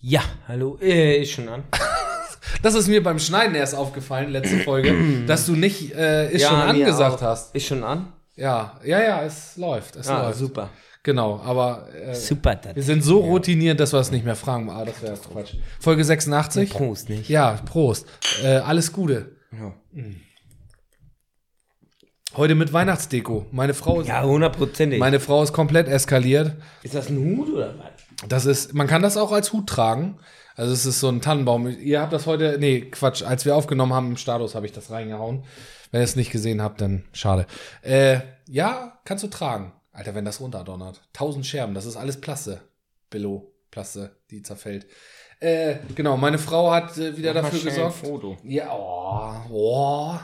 Ja, hallo, äh, ist schon an. Das ist mir beim Schneiden erst aufgefallen, letzte Folge, dass du nicht äh, ist schon mir angesagt auch. hast. Ist schon an? Ja, ja, ja, es läuft. Es Ah, läuft. super. Genau, aber äh, Super, wir sind so routiniert, dass wir es nicht mehr fragen. Ah, das wäre Quatsch. Folge 86. Prost, nicht? Ja, Prost. Äh, alles Gute. Ja, Heute mit Weihnachtsdeko. Meine Frau ist, ja hundertprozentig. meine Frau ist komplett eskaliert. Ist das ein Hut oder was? Das ist, man kann das auch als Hut tragen. Also es ist so ein Tannenbaum. Ihr habt das heute, nee, Quatsch, als wir aufgenommen haben im Status habe ich das reingehauen. Wenn ihr es nicht gesehen habt, dann schade. Äh, ja, kannst du tragen. Alter, wenn das runterdonnert. Tausend Scherben, das ist alles Plaste. Billo, Plaste, die zerfällt. Äh, genau, meine Frau hat äh, wieder Mach dafür gesorgt. ein Foto. Ja, oh, oh.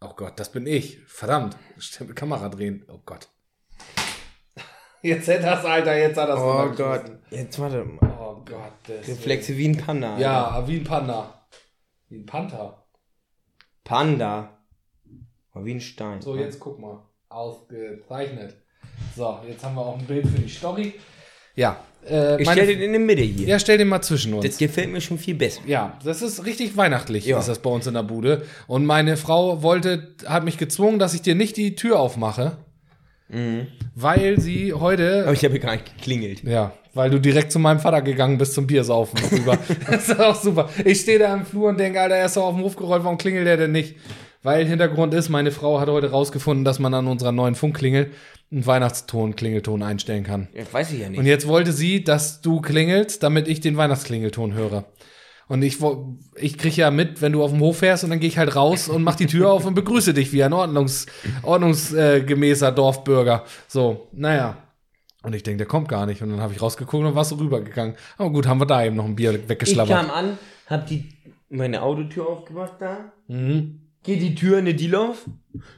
Oh Gott, das bin ich. Verdammt. Stimmt, Kamera drehen. Oh Gott. Jetzt hätte das, Alter, jetzt hat das Oh. Gott. Jetzt warte mal. Oh Gott. das- Reflexe wie ein Panda. Alter. Ja, wie ein Panda. Wie ein Panther. Panda. Oh, wie ein Stein. So, jetzt guck mal. Ausgezeichnet. So, jetzt haben wir auch ein Bild für die Story. Ja. Äh, Ich stell den in der Mitte hier. ja, stell den mal zwischen uns. Das gefällt mir schon viel besser. Ja, das ist richtig weihnachtlich, Ja. ist das bei uns in der Bude. Und meine Frau wollte, hat mich gezwungen, dass ich dir nicht die Tür aufmache, weil sie heute, Aber ich habe gar nicht geklingelt. ja, weil du direkt zu meinem Vater gegangen bist zum Biersaufen das ist auch super. Ich stehe da im Flur und denke, Alter, er ist doch auf den Hof gerollt, warum klingelt der denn nicht? Weil Hintergrund ist, meine Frau hat heute rausgefunden, dass man an unserer neuen Funkklingel einen Weihnachtston, Klingelton einstellen kann. Ja, weiß ich ja nicht. Und jetzt wollte sie, dass du klingelst, damit ich den Weihnachtsklingelton höre. Und ich, ich krieg ja mit, wenn du auf dem Hof fährst und dann gehe ich halt raus und mach die Tür auf und begrüße dich wie ein ordnungs, ordnungsgemäßer Dorfbürger. So, naja. Und ich denke, der kommt gar nicht. Und dann habe ich rausgeguckt und warst so rübergegangen. Aber gut, haben wir da eben noch ein Bier ich weggeschlabbert. kam an, hab die, meine Autotür aufgemacht da. Mhm. Geht die Tür in die Deal auf?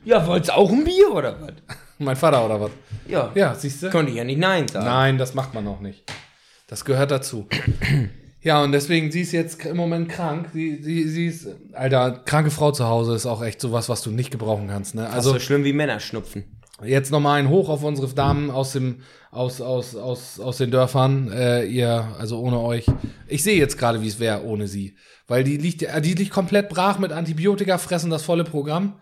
Ja, wollt's auch ein Bier oder was? Mein Vater oder was? Ja. Ja, siehst du? Konnte ich ja nicht Nein sagen. Nein, das macht man noch nicht. Das gehört dazu. Ja, und deswegen, sie ist jetzt im Moment krank. Sie, sie, sie ist, Alter, kranke Frau zu Hause ist auch echt sowas, was du nicht gebrauchen kannst. Ne? Also Also so schlimm wie Männer schnupfen. jetzt nochmal ein Hoch auf unsere Damen aus dem, aus, aus, aus, aus den Dörfern. Äh, ihr, also ohne euch. Ich sehe jetzt gerade, wie es wäre ohne sie. Weil die liegt, äh, die liegt komplett brach mit Antibiotika, fressen das volle Programm.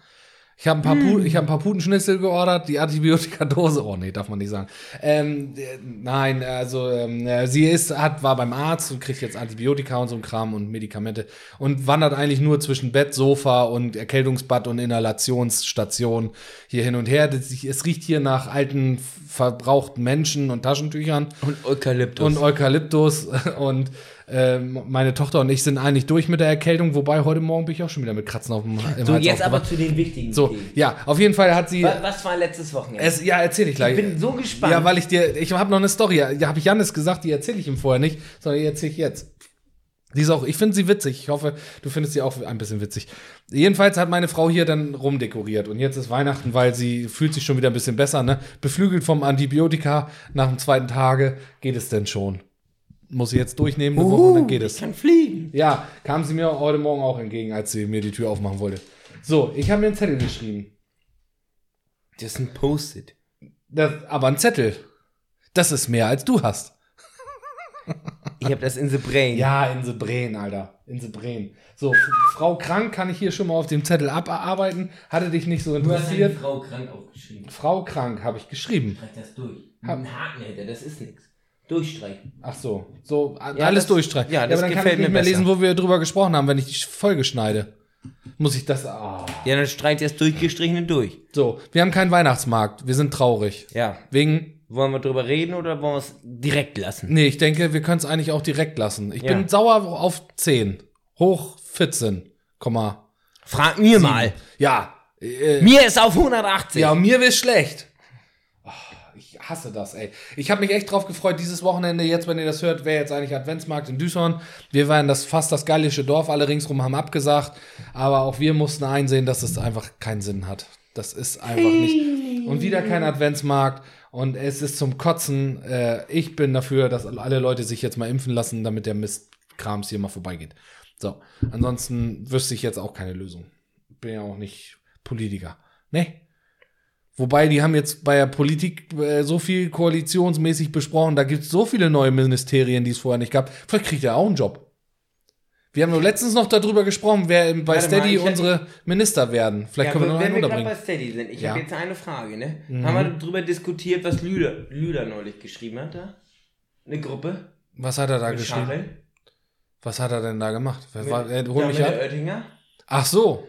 Ich habe ein paar, Pu ich hab ein paar Putenschnitzel geordert, die Antibiotikadose. Oh nee, darf man nicht sagen. Ähm, äh, nein, also ähm, äh, sie ist, hat, war beim Arzt und kriegt jetzt Antibiotika und so ein Kram und Medikamente und wandert eigentlich nur zwischen Bett, Sofa und Erkältungsbad und Inhalationsstation hier hin und her. Das, es riecht hier nach alten, verbrauchten Menschen und Taschentüchern Und Eukalyptus. und Eukalyptus und ähm, meine Tochter und ich sind eigentlich durch mit der Erkältung, wobei heute Morgen bin ich auch schon wieder mit Kratzen auf dem im so, Hals jetzt aber zu den wichtigen So, Themen. ja, auf jeden Fall hat sie. Wa- Was war letztes Wochenende? Es, ja, erzähl ich gleich. Ich bin so gespannt. Ja, weil ich dir, ich habe noch eine Story. Ja, habe ich Janis gesagt, die erzähle ich ihm vorher nicht, sondern die erzähle ich jetzt. Die ist auch, ich finde sie witzig. Ich hoffe, du findest sie auch ein bisschen witzig. Jedenfalls hat meine Frau hier dann rumdekoriert und jetzt ist Weihnachten, weil sie fühlt sich schon wieder ein bisschen besser, ne? Beflügelt vom Antibiotika nach dem zweiten Tage geht es denn schon. Muss sie jetzt durchnehmen eine Woche und dann geht es. Ich kann fliegen. Ja, kam sie mir heute Morgen auch entgegen, als sie mir die Tür aufmachen wollte. So, ich habe mir einen Zettel geschrieben. Das ist ein Post-it. Das, aber ein Zettel. Das ist mehr als du hast. Ich habe das in the brain. Ja, in Sebren, Alter. In Sebren. So, F Frau krank kann ich hier schon mal auf dem Zettel abarbeiten. Hatte dich nicht so Du hast interessiert. Frau krank aufgeschrieben. Frau krank habe ich geschrieben. Streich das durch. Ein Haken hinter, das ist nichts. Durchstreichen. Ach so, so a- Ja, alles das- durchstreichen. ja, das aber dann kann gefällt ich nicht mir mehr besser. lesen, wo wir drüber gesprochen haben, wenn ich die Folge schneide. Muss ich das. Ah. Ja, dann streicht das durchgestrichene durch. So, wir haben keinen Weihnachtsmarkt. Wir sind traurig. Ja. Wegen Wollen wir drüber reden oder wollen wir es direkt lassen? Nee, ich denke, wir können es eigentlich auch direkt lassen. Ich Ja. bin sauer auf 10. Hoch 14, Komma. Frag mir mal. Ja. Äh, Mir ist auf 180. ja, mir wird schlecht. Hasse das, ey. Ich habe mich echt drauf gefreut, dieses Wochenende, jetzt, wenn ihr das hört, wäre jetzt eigentlich Adventsmarkt in Düsseldorf. Wir waren das fast das gallische Dorf, alle ringsrum haben abgesagt. Aber auch wir mussten einsehen, dass es einfach keinen Sinn hat. Das ist einfach nicht. Und wieder kein Adventsmarkt. Und es ist zum Kotzen. Äh, ich bin dafür, dass alle Leute sich jetzt mal impfen lassen, damit der Mistkrams hier mal vorbeigeht. So, ansonsten wüsste ich jetzt auch keine Lösung. Bin ja auch nicht Politiker. Ne? Wobei, die haben jetzt bei der Politik äh, so viel koalitionsmäßig besprochen, da gibt es so viele neue Ministerien, die es vorher nicht gab. Vielleicht kriegt er auch einen Job. Wir haben nur letztens noch darüber gesprochen, wer bei Warte mal, Steady hätte- unsere Minister werden. Vielleicht können wir noch wenn einen wir gerade unterbringen. bei Steady sind, ich Ja. habe jetzt eine Frage, ne? Haben wir darüber diskutiert, was Lüder, Lüder neulich geschrieben hat, da? Eine Gruppe? Was hat er da Mit geschrieben? Scharrel? Was hat er denn da gemacht? Wer war, Ja, hol mich mit ab. Oettinger? Ach so.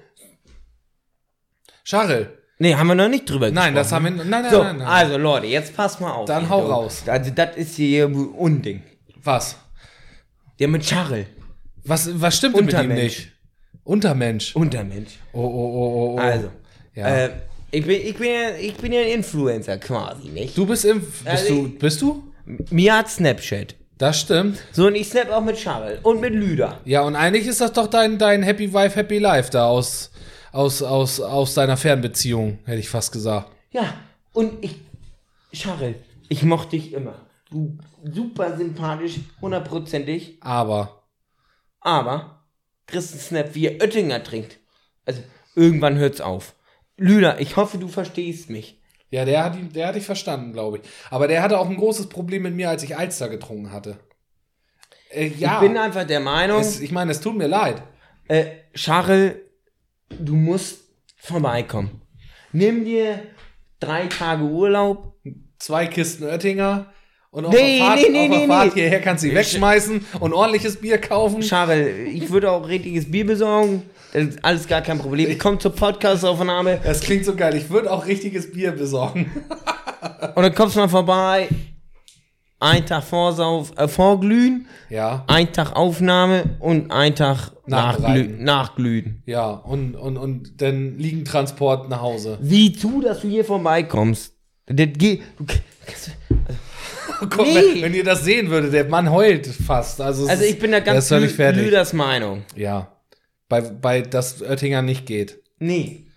Scharrel. Nee, haben wir noch nicht drüber Nein, das haben gesprochen. wir. Nein, nein, So, nein, nein. also Leute, jetzt passt mal auf. Dann hau du. raus. Also, das ist hier Unding. Was? Der mit Scharrel. Was, was stimmt mit ihm Untermensch. nicht? Untermensch. Untermensch. Oh, oh, oh, oh, oh. Also, Ja. äh, ich, bin, ich, bin ja, ich bin ja ein Influencer quasi, nicht? Du bist im. Bist Also du? Bist du? Mir hat Snapchat. Das stimmt. So, und ich snap auch mit Scharrel und mit Lüder. Ja, und eigentlich ist das doch dein, dein Happy Wife, Happy Life da aus, aus, aus, aus deiner Fernbeziehung, hätte ich fast gesagt. Ja, und ich, Scharrel, ich mochte dich immer. Du super sympathisch, hundertprozentig, Aber. aber einen Snap, wie er Oettinger trinkt. Also, irgendwann hört's auf. Lüder, ich hoffe, du verstehst mich. Ja, der hat, ihn, der hat dich verstanden, glaube ich. Aber der hatte auch ein großes Problem mit mir, als ich Alster getrunken hatte. Äh, ja. Ich bin einfach der Meinung, es, ich meine, es tut mir leid. äh, Scharrel, du musst vorbeikommen. Nimm dir drei Tage Urlaub. Zwei Kisten Oettinger. Und auf Nee, der Fahrt, nee, nee, auf der nee, Fahrt hierher kannst du sie wegschmeißen und ordentliches Bier kaufen. Scharrel, ich würde auch richtiges Bier besorgen. Das ist alles gar kein Problem. Ich komme zur Podcast-Aufnahme Das klingt so geil. Ich würde auch richtiges Bier besorgen. und dann kommst du mal vorbei. Ein Tag Vorsauf, äh, vorglühen, Ja, ein Tag Aufnahme und ein Tag nachglühen. nachglühen. ja. Und, und, und dann liegen Transport nach Hause. Sieh zu, dass du hier vorbeikommst. Das geht. Du, Guck, Nee. wenn, wenn ihr das sehen würdet, der Mann heult fast. Also, also ich bin da ganz. Lüders Meinung. Ja. Bei, bei das Oettinger nicht geht. Nee.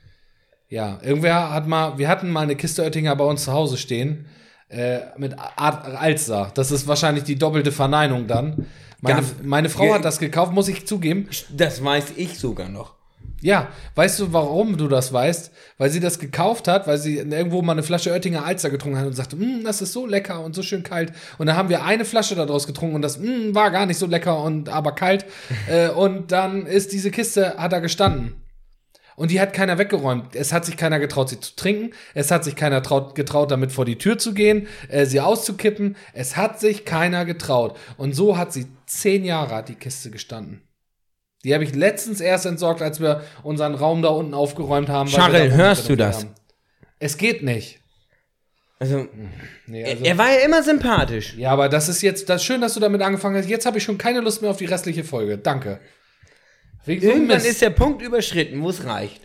Ja, irgendwer hat mal, wir hatten mal eine Kiste Oettinger bei uns zu Hause stehen. Äh, mit Alster. Das ist wahrscheinlich die doppelte Verneinung dann. Meine, meine Frau hat das gekauft, muss ich zugeben. Das weiß ich sogar noch. Ja, weißt du, warum du das weißt? Weil sie das gekauft hat, weil sie irgendwo mal eine Flasche Oettinger Alster getrunken hat und sagte, "Mm, das ist so lecker und so schön kalt. Und dann haben wir eine Flasche daraus getrunken und das "Mm, war gar nicht so lecker und aber kalt. äh, und dann ist diese Kiste, hat da gestanden. Und die hat keiner weggeräumt. Es hat sich keiner getraut, sie zu trinken. Es hat sich keiner traut, getraut, damit vor die Tür zu gehen, äh, sie auszukippen. Es hat sich keiner getraut. Und so hat sie zehn Jahre hat die Kiste gestanden. Die habe ich letztens erst entsorgt, als wir unseren Raum da unten aufgeräumt haben. da hörst du das? haben. Es geht nicht. Also, Nee, er, also, er war ja immer sympathisch. ja, aber das ist jetzt das schön, dass du damit angefangen hast. Jetzt habe ich schon keine Lust mehr auf die restliche Folge. Danke. Wegen so einem Irgendwann Mist. ist der Punkt überschritten, wo es reicht.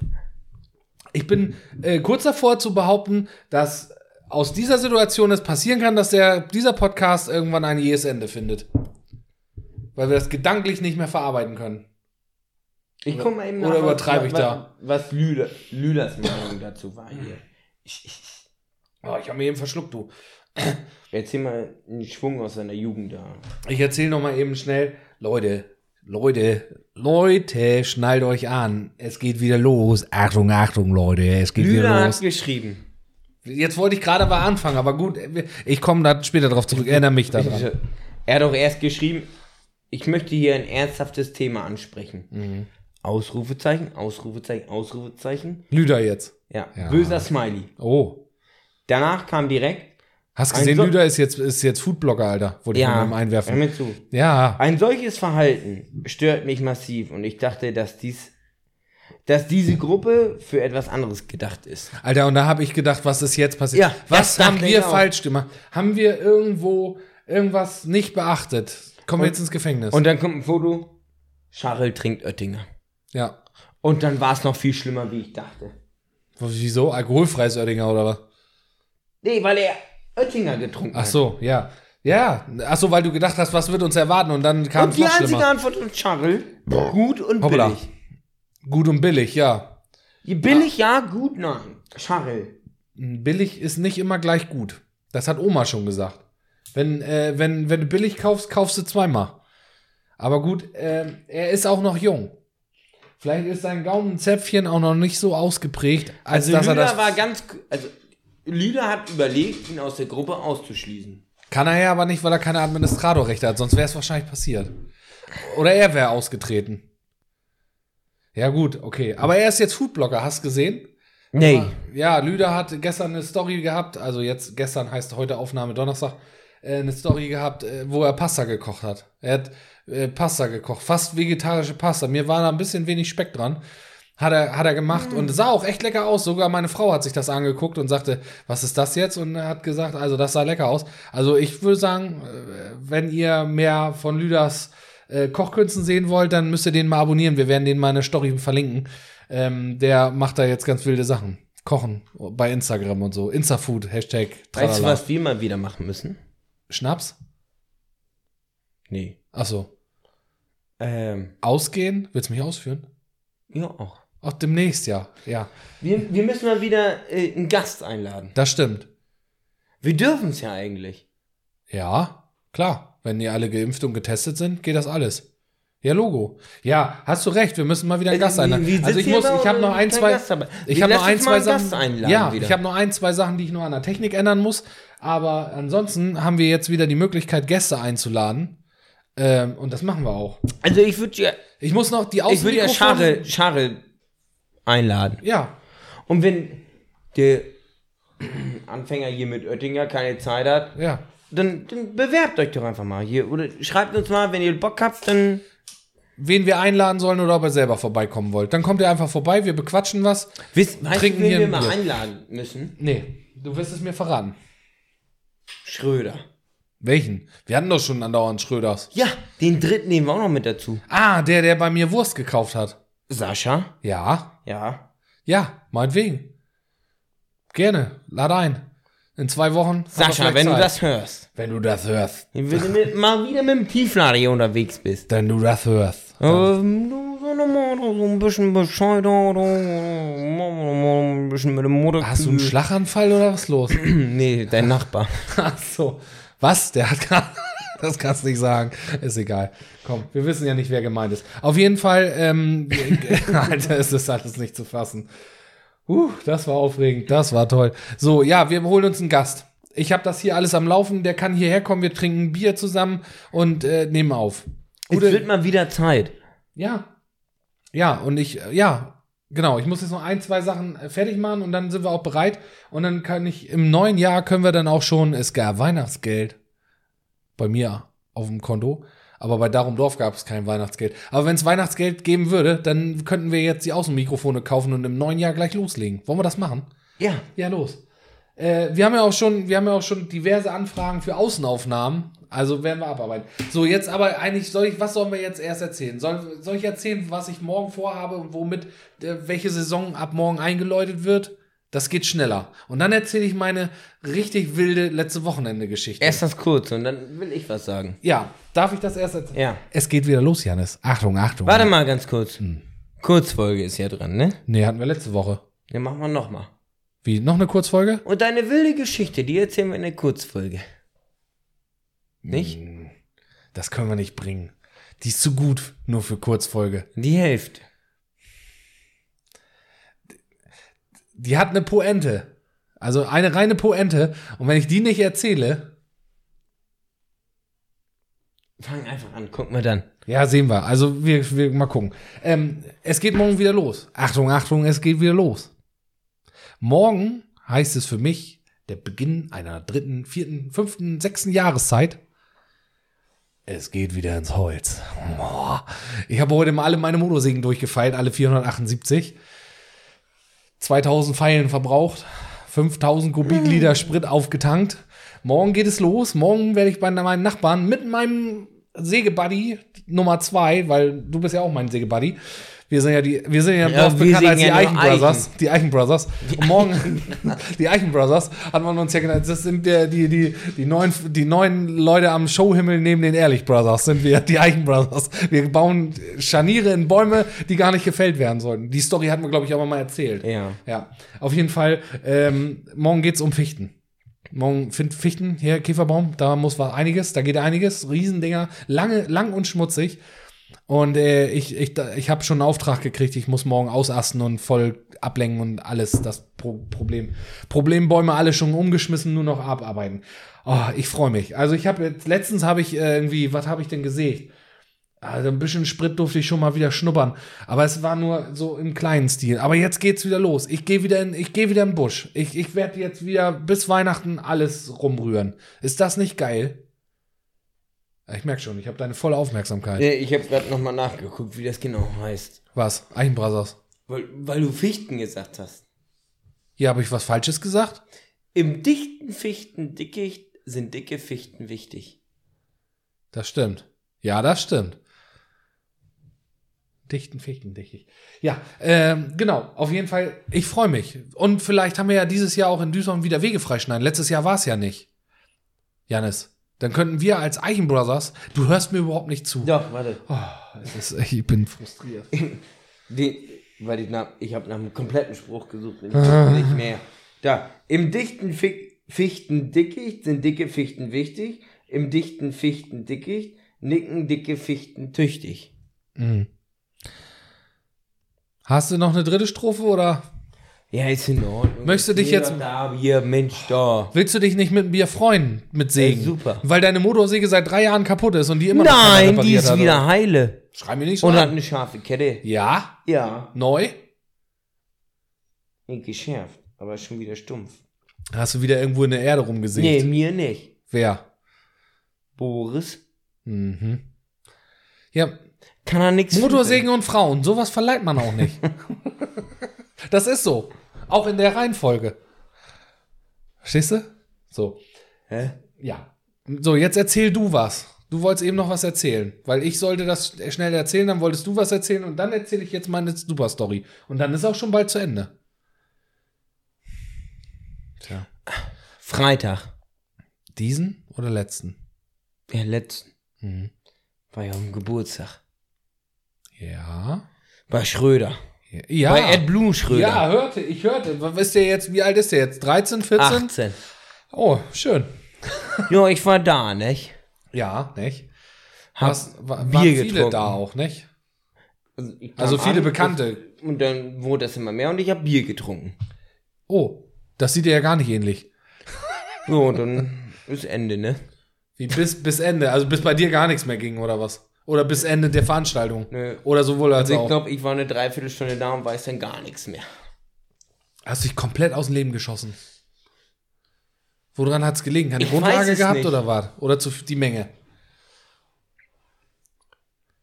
Ich bin äh, kurz davor zu behaupten, dass aus dieser Situation es passieren kann, dass der, dieser Podcast irgendwann ein jähes Ende findet. Weil wir das gedanklich nicht mehr verarbeiten können. Ich guck mal eben oder was- übertreibe ich was, da? Was Lüder, Lüders Meinung dazu war hier. Ich, ich, Oh, ich habe mir eben verschluckt, du. erzähl mal einen Schwung aus seiner Jugend da. Ich erzähle noch mal eben schnell. Leute, Leute, Leute, schnallt euch an. Es geht wieder los. Achtung, Achtung, Leute, es geht Lüder wieder hat los. geschrieben. Jetzt wollte ich gerade mal anfangen, aber gut, ich komme da später drauf zurück. Erinnere mich daran. Er hat auch erst geschrieben, ich möchte hier ein ernsthaftes Thema ansprechen. Mhm. Ausrufezeichen, Ausrufezeichen, Ausrufezeichen. Lüder jetzt. Ja, Ja. böser Smiley. Oh. Danach kam direkt, Hast Ein gesehen, so- Lüder ist jetzt, ist jetzt Foodblogger, Alter. Wollte ich ja, mir mal hör einwerfen. mir zu. Ja. Ein solches Verhalten stört mich massiv und ich dachte, dass dies, dass diese Gruppe für etwas anderes gedacht ist. Alter, und da habe ich gedacht, was ist jetzt passiert? Ja, was haben ich wir falsch gemacht? Haben wir irgendwo irgendwas nicht beachtet? Kommen wir Und- jetzt ins Gefängnis? Und dann kommt ein Foto, Scharrel trinkt Oettinger. ja. Und dann war es noch viel schlimmer, wie ich dachte. Wieso? Alkoholfreies Oettinger oder was? Nee, weil er Oettinger getrunken Ach so, ja. Ja, ach so, weil du gedacht hast, was wird uns erwarten und dann kam Und es die noch einzige schlimmer. Antwort von Scharrel, gut und Hoppla. billig. Gut und billig, ja. Billig ja, gut nein. Scharrel. Billig ist nicht immer gleich gut. Das hat Oma schon gesagt. Wenn, äh, wenn, wenn du billig kaufst, kaufst du zweimal. Aber gut, äh, er ist auch noch jung. Vielleicht ist sein Gaumenzäpfchen auch noch nicht so ausgeprägt, als Also dass er Lüder das. war ganz, also Lüder hat überlegt, ihn aus der Gruppe auszuschließen. Kann er ja aber nicht, weil er keine Administratorrechte hat, sonst wäre es wahrscheinlich passiert. Oder er wäre ausgetreten. Ja, gut, okay. Aber er ist jetzt Foodblogger, hast du gesehen? Nee. Ja, Lüder hat gestern eine Story gehabt, also jetzt gestern heißt heute Aufnahme Donnerstag, äh, eine Story gehabt, äh, wo er Pasta gekocht hat. Er hat äh, Pasta gekocht, fast vegetarische Pasta. Mir war da ein bisschen wenig Speck dran. Hat er, hat er gemacht und sah auch echt lecker aus. Sogar meine Frau hat sich das angeguckt und sagte, was ist das jetzt? Und er hat gesagt, also das sah lecker aus. Also ich würde sagen, äh, wenn ihr mehr von Lüders äh, Kochkünsten sehen wollt, dann müsst ihr den mal abonnieren. Wir werden den mal in der Story verlinken. Ähm, der macht da jetzt ganz wilde Sachen. Kochen bei Instagram und so. Instafood, Hashtag. Weißt du, tralala. was wir mal wieder machen müssen? Schnaps? Nee. Ach so. Ähm, Ausgehen? Willst du mich ausführen? ja, auch. Auch demnächst, ja. Ja, Wir, wir müssen mal wieder äh, einen Gast einladen. das stimmt. Wir dürfen es ja eigentlich. Ja, klar. Wenn die alle geimpft und getestet sind, geht das alles. Ja, Logo. Ja, hast du recht. Wir müssen mal wieder einen Gast einladen. Wie- wie Also ich muss, ich habe noch ein, zwei, ich habe noch ein, zwei Sachen. Ja, wieder. ich habe noch ein, zwei Sachen, die ich noch an der Technik ändern muss. Aber ansonsten haben wir jetzt wieder die Möglichkeit, Gäste einzuladen. Ähm, und das machen wir auch. Also ich würde ja, Ich muss noch die ich würde ja Charre, Charre einladen. Ja, Und wenn der Anfänger hier mit Oettinger keine Zeit hat, ja. dann, dann bewerbt euch doch einfach mal hier. Oder schreibt uns mal, wenn ihr Bock habt, dann. Wen wir einladen sollen oder ob ihr selber vorbeikommen wollt. Dann kommt ihr einfach vorbei, wir bequatschen was. Wisst, weißt Trinken du, wen hier wir mal Bier. einladen müssen? Nee, du wirst es mir verraten. Schröder. Welchen? Wir hatten doch schon andauernd Schröders. Ja, den dritten nehmen wir auch noch mit dazu. Ah, der, der bei mir Wurst gekauft hat. Sascha? Ja, Ja. ja, meinetwegen. Gerne, lad ein. In zwei Wochen. Sascha, wenn du Zeit. das hörst, Wenn du das hörst. wenn du mit, mal wieder mit dem Tieflader hier unterwegs bist. Wenn du das hörst. Ähm, du so ein bisschen Bescheid ein bisschen mit dem Motor. Hast du einen Schlaganfall oder was los? Nee, dein Nachbar. Ach so. Was? Der hat gerade. Das kannst du nicht sagen. Ist egal. Komm, wir wissen ja nicht, wer gemeint ist. Auf jeden Fall, ähm, Alter, es ist alles nicht zu fassen. Uh, das war aufregend. Das war toll. So, ja, wir holen uns einen Gast. Ich habe das hier alles am Laufen. Der kann hierher kommen. Wir trinken Bier zusammen und äh, nehmen auf. Es Gute- wird mal wieder Zeit. Ja. Ja, und ich, äh, ja, genau. Ich muss jetzt noch ein, zwei Sachen äh, fertig machen und dann sind wir auch bereit. Und dann kann ich, im neuen Jahr können wir dann auch schon, es gab Weihnachtsgeld bei mir auf dem Konto. Aber bei Darum Dorf gab es kein Weihnachtsgeld. Aber wenn es Weihnachtsgeld geben würde, dann könnten wir jetzt die Außenmikrofone kaufen und im neuen Jahr gleich loslegen. Wollen wir das machen? Ja. Ja, los. Äh, wir haben ja auch schon, wir haben ja auch schon diverse Anfragen für Außenaufnahmen. Also werden wir abarbeiten. So, jetzt aber eigentlich soll ich, was sollen wir jetzt erst erzählen? Soll, soll ich erzählen, was ich morgen vorhabe und womit äh, welche Saison ab morgen eingeläutet wird? Das geht schneller. Und dann erzähle ich meine richtig wilde letzte Wochenende-Geschichte. Erst das kurz und dann will ich was sagen. Ja, darf ich das erst erzählen? Ja. Es geht wieder los, Janis. Achtung, Achtung. Warte mal ganz kurz. Kurzfolge ist ja dran, ne? Nee, hatten wir letzte Woche. Dann machen wir nochmal. Wie, noch eine Kurzfolge? Und deine wilde Geschichte, die erzählen wir in der Kurzfolge. Nicht? Das können wir nicht bringen. Die ist zu gut, nur für Kurzfolge. Die Hälfte. Die hat eine Poente. Also eine reine Poente. Und wenn ich die nicht erzähle, Fang einfach an, guck mal dann. ja, sehen wir. Also wir, wir mal gucken. Ähm, es geht morgen wieder los. Achtung, Achtung, es geht wieder los. Morgen heißt es für mich der Beginn einer dritten, vierten, fünften, sechsten Jahreszeit. Es geht wieder ins Holz. Ich habe heute mal alle meine Motorsägen durchgefeilt, alle 478. 2000 Pfeilen verbraucht, 5000 Kubikliter Sprit aufgetankt. Morgen geht es los. Morgen werde ich bei meinen Nachbarn mit meinem Sägebuddy Nummer zwei, weil du bist ja auch mein Sägebuddy. Wir sind ja die, wir sind ja, Ja, wir bekannt als die ja Eichen Brothers. Die Eichen Brothers. Und morgen, die Eichen Brothers, hat man uns ja genannt. Das sind der, die, die, die neuen, die neuen Leute am Showhimmel neben den Ehrlich Brothers sind wir, die Eichen Brothers. Wir bauen Scharniere in Bäume, die gar nicht gefällt werden sollten. Die Story hatten wir, glaube ich, aber mal erzählt. Ja. Ja, auf jeden Fall. Ähm, morgen geht's um Fichten. Morgen Fichten, hier Käferbaum, da muss was einiges, da geht einiges. Riesendinger, lange, lang und schmutzig. Und äh, ich, ich, ich habe schon einen Auftrag gekriegt, ich muss morgen ausasten und voll ablenken und alles das Pro Problem. Problembäume alle schon umgeschmissen, nur noch abarbeiten. Oh, ich freue mich. Also ich habe jetzt, letztens habe ich äh, irgendwie, was habe ich denn gesägt? Also ein bisschen Sprit durfte ich schon mal wieder schnuppern. Aber es war nur so im kleinen Stil. Aber jetzt geht's wieder los. Ich gehe wieder in, ich gehe wieder im Busch. Ich, ich werde jetzt wieder bis Weihnachten alles rumrühren. Ist das nicht geil? Ich merke schon, ich habe deine volle Aufmerksamkeit. Nee, ich habe gerade nochmal nachgeguckt, wie das genau heißt. Was? Eichenbrothers. Weil, weil du Fichten gesagt hast. Hier habe ich was Falsches gesagt? Im dichten Fichtendickicht sind dicke Fichten wichtig. Das stimmt. Ja, das stimmt. Dichten Fichten, dichtig. Ja, ähm, genau. Auf jeden Fall, ich freue mich. Und vielleicht haben wir ja dieses Jahr auch in Düsseldorf wieder Wege freischneiden. Letztes Jahr war es ja nicht. Janis, dann könnten wir als Eichenbrothers, du hörst mir überhaupt nicht zu. Doch, warte. Oh, ist, ich bin frustriert. Den, weil ich, nach, ich habe nach einem kompletten Spruch gesucht, den nicht mehr. Da, im dichten Fi Fichtendickicht sind dicke Fichten wichtig. Im dichten Fichtendickicht nicken dicke Fichten tüchtig. Mhm. Hast du noch eine dritte Strophe oder Ja, ist in Ordnung. Möchtest du dich Hier, jetzt- Da, hier, Mensch, da. willst du dich nicht mit Bier freuen, mit Sägen? Ey, super. Weil deine Motorsäge seit drei Jahren kaputt ist und die immer noch keiner Nein, die ist hat, wieder oder? heile. Schrei mir nicht so Und hat an. eine scharfe Kette. Ja? Ja. Neu? Nee, geschärft, aber schon wieder stumpf. Hast du wieder irgendwo in der Erde rumgesägt? Nee, mir nicht. Wer? Boris Mhm. Ja, kann er nichts Motorsägen und Frauen, sowas verleiht man auch nicht. das ist so. Auch in der Reihenfolge. Verstehst du? So. Hä? Ja. So, jetzt erzähl du was. Du wolltest eben noch was erzählen, weil ich sollte das schnell erzählen, dann wolltest du was erzählen und dann erzähle ich jetzt meine Super Story. Und dann ist auch schon bald zu Ende. Tja. Freitag. Diesen oder letzten? Der letzten. Mhm. War ja am Geburtstag. Ja. Bei Schröder. Ja. Bei Ed Blum Schröder. Ja, hörte, ich hörte. Was ist der jetzt, wie alt ist der jetzt? 13, 14? 18. Oh, schön. Ja, ich war da, nicht? Ja, nicht? Hab Was, wa- Bier waren viele getrunken. da auch, nicht? Also, Also viele an, Bekannte. Und dann wurde das immer mehr und ich habe Bier getrunken. Oh, das sieht dir ja gar nicht ähnlich. So, und dann ist Ende, ne? Wie bis, bis Ende, also bis bei dir gar nichts mehr ging, oder was? Oder bis Ende der Veranstaltung. Nö. Oder sowohl als Also ich auch. glaube, ich war eine Dreiviertelstunde da und weiß dann gar nichts mehr. Hast dich komplett aus dem Leben geschossen. Woran hat es gelegen? Keine Ich Grundlage gehabt nicht. oder was? Oder zu die Menge?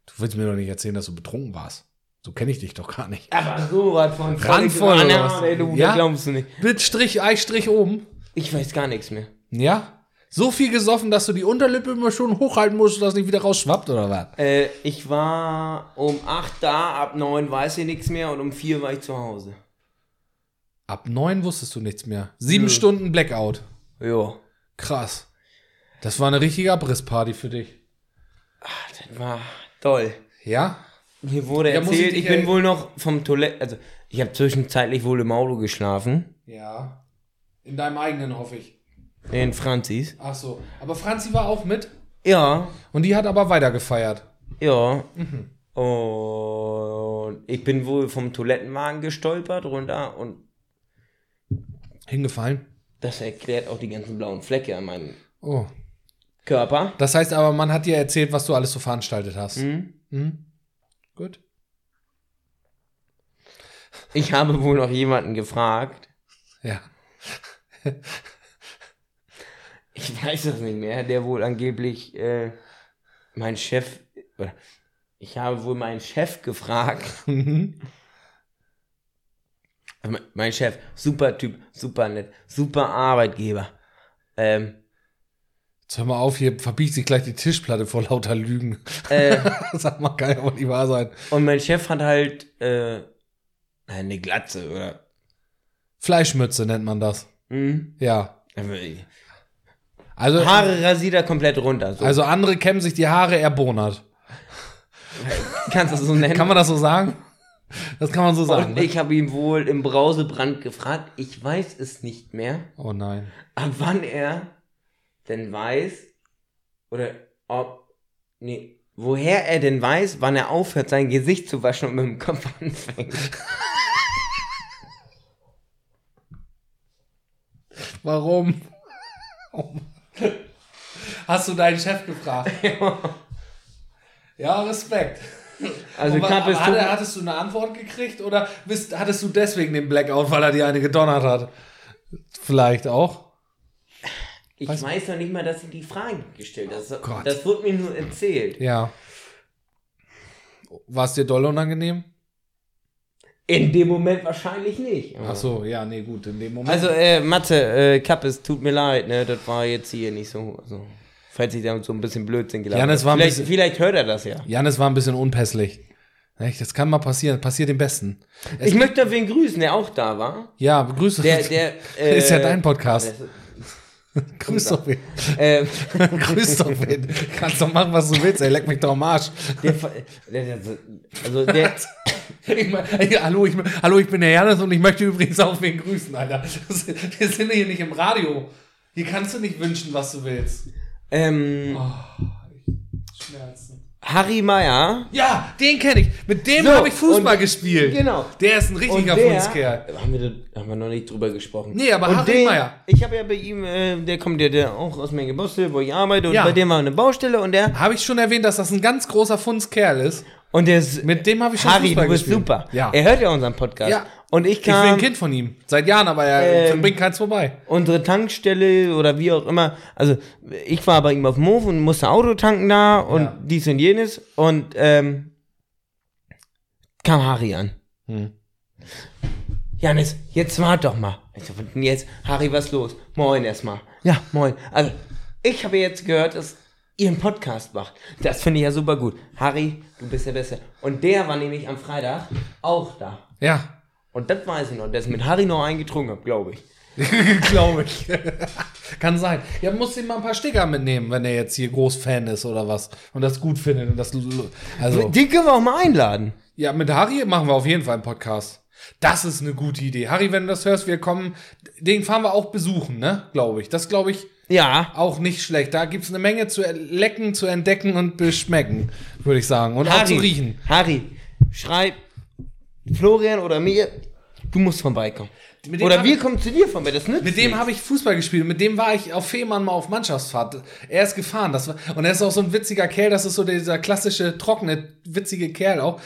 Du willst mir doch nicht erzählen, dass du betrunken warst. So kenne ich dich doch gar nicht. Aber so was von Randvoll Voll- oder was? Ey, du, Ja? glaubst du nicht. Mit Strich, Eistrich oben. Ich weiß gar nichts mehr. Ja? So viel gesoffen, dass du die Unterlippe immer schon hochhalten musst, dass nicht wieder rausschwappt oder was? Äh, ich war um 8 da, ab 9 weiß ich nichts mehr und um 4 war ich zu Hause. Ab neun wusstest du nichts mehr. Sieben Nö. Stunden Blackout. Ja. Krass. Das war eine richtige Abrissparty für dich. Das war toll. Ja? Mir wurde Ja, ich erzählt, dich ich, bin wohl noch vom Toilette, also ich habe zwischenzeitlich wohl im Auto geschlafen. Ja. In deinem eigenen, hoffe ich. In Franzis. Ach so. Aber Franzi war auch mit Ja, und die hat aber weiter gefeiert. ja. Mhm. Und ich bin wohl vom Toilettenwagen gestolpert runter und Hingefallen. das erklärt auch die ganzen blauen Flecke an meinem Oh. Körper. Das heißt aber, man hat dir erzählt, was du alles so veranstaltet hast. Hm? Mhm. Gut. Ich habe wohl noch jemanden gefragt. Ja. Ich weiß das nicht mehr, der wohl angeblich äh, mein Chef, oder ich habe wohl meinen Chef gefragt. Mhm. Also mein- Chef, super Typ, super nett, super Arbeitgeber. Ähm, Jetzt hör mal auf, hier verbiegt sich gleich die Tischplatte vor lauter Lügen. äh, Sag mal, kann ja wohl nicht wahr sein. und mein Chef hat halt äh, eine Glatze, oder? Fleischmütze nennt man das. Hm? Ja. Also, Haare rasiert er komplett runter. So. also andere kämmen sich die Haare, er bonert. kannst du das so nennen? Kann man das so sagen? Das kann man so sagen. und Ne? ich habe ihn wohl im Brausebrand gefragt. Ich weiß es nicht mehr. Oh nein. ab wann er denn weiß oder ob nee, woher er denn weiß, wann er aufhört, sein Gesicht zu waschen und mit dem Kopf anfängt. Warum? Hast du deinen Chef gefragt? ja, Respekt. Also Und knapp ist aber hatte, hattest du eine Antwort gekriegt oder bist, hattest du deswegen den Blackout, weil er dir eine gedonnert hat? Vielleicht auch. Ich weiß noch nicht mal, dass sie die Frage gestellt hat. Das, Gott. das wurde mir nur erzählt. Ja. War es dir doll unangenehm? In dem Moment wahrscheinlich nicht. Ach so, ja, nee, gut, in dem Moment. Also, äh, Mathe, äh, Kappes, tut mir leid, ne? Das war jetzt hier nicht so. so falls ich da so ein bisschen Blödsinn gelaufen Ja, das war ein vielleicht, bisschen- vielleicht hört er das ja. Janis war ein bisschen unpässlich. Echt, Das kann mal passieren, passiert dem Besten. Es Ich möchte auf wen grüßen, der auch da war. ja, grüße. Der, der, äh, ist ja dein Podcast. Grüß doch wen. Äh, Grüß doch wen. Kannst doch machen, was du willst, ey. Leck mich doch am Arsch. der, der, also der, Ich mein, ey, hallo, ich, hallo, ich bin der Janis und ich möchte übrigens auch wen grüßen, Alter. Das, wir sind hier nicht im Radio. Hier kannst du nicht wünschen, was du willst. ähm, Schmerzen. Harry Meyer. Ja, den kenne ich. Mit dem So, habe ich Fußball und- gespielt. Genau. Der ist ein richtiger Fußkerl. haben wir, da, haben wir noch nicht drüber gesprochen. Nee, aber und Harry den, Meyer. Ich habe ja bei ihm, äh, der kommt ja der auch aus Mengebostel, wo ich arbeite, und Ja. bei dem war eine Baustelle und der, Habe ich schon erwähnt, dass das ein ganz großer Funskerl ist? Und der ist, Mit dem habe ich schon Harry, Fußball du bist gespielt. super. Ja. Er hört ja unseren Podcast. Ja. Und ich Ich will kam, ein Kind von ihm. Seit Jahren, aber er Ähm, bringt keins vorbei. unsere Tankstelle oder wie auch immer, also ich war bei ihm auf dem Hof und musste Auto tanken da und Ja. dies und jenes und ähm, kam Harry an. Hm. Janis, jetzt wart doch mal. Ich so, was denn jetzt? Harry, was los? Moin erstmal. Ja, moin. Also, ich habe jetzt gehört, dass ihr einen Podcast macht. Das finde ich ja super gut. Harry, du bist der Beste. Und der war nämlich am Freitag auch da. Ja, Und das weiß ich noch. Der ist mit Harry noch eingetrunken, hat, glaube ich. glaube ich. Kann sein. Ja, muss ihm mal ein paar Sticker mitnehmen, wenn er jetzt hier Großfan ist oder was und das gut findet und das also Die können wir auch mal einladen. ja mit Harry machen wir auf jeden Fall einen Podcast. Das ist eine gute Idee. Harry, wenn du das hörst, wir kommen, den fahren wir auch besuchen, ne? Glaube ich. Das glaube ich Ja. auch nicht schlecht. Da gibt es eine Menge zu lecken, zu entdecken und beschmecken, würde ich sagen. Und auch Harry, zu riechen. Harry, schreib Florian oder mir, du musst vorbeikommen. Oder wir ich- kommen zu dir vorbei, das nützt Mit dem habe ich Fußball gespielt. Mit dem war ich auf Fehmarn mal auf Mannschaftsfahrt. Er ist gefahren. Das war, und er ist auch so ein witziger Kerl. Das ist so dieser klassische, trockene, witzige Kerl auch.